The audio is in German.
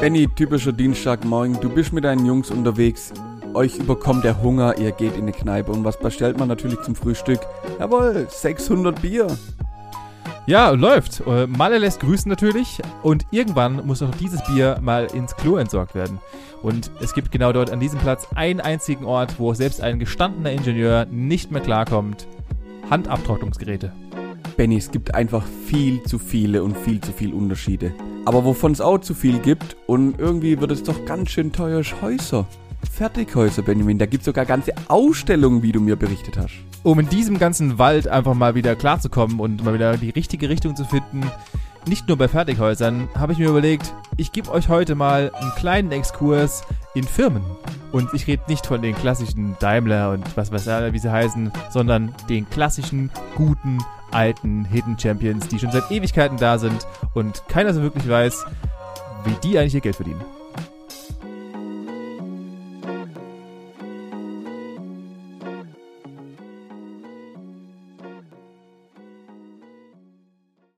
Benny, typischer Dienstagmorgen, du bist mit deinen Jungs unterwegs, euch überkommt der Hunger, ihr geht in die Kneipe und was bestellt man natürlich zum Frühstück? Jawohl, 600 Bier. Ja, läuft. Äh, Malle lässt grüßen natürlich und irgendwann muss auch dieses Bier mal ins Klo entsorgt werden. Und es gibt genau dort an diesem Platz einen einzigen Ort, wo selbst ein gestandener Ingenieur nicht mehr klarkommt Handabtrocknungsgeräte. Benny, es gibt einfach viel zu viele und viel zu viele Unterschiede. Aber wovon es auch zu viel gibt und irgendwie wird es doch ganz schön teuer, Häuser. Fertighäuser, Benjamin. Da gibt es sogar ganze Ausstellungen, wie du mir berichtet hast. Um in diesem ganzen Wald einfach mal wieder klarzukommen und mal wieder die richtige Richtung zu finden, nicht nur bei Fertighäusern, habe ich mir überlegt, ich gebe euch heute mal einen kleinen Exkurs in Firmen. Und ich rede nicht von den klassischen Daimler und was weiß ich, wie sie heißen, sondern den klassischen, guten, alten Hidden Champions, die schon seit Ewigkeiten da sind und keiner so wirklich weiß, wie die eigentlich ihr Geld verdienen.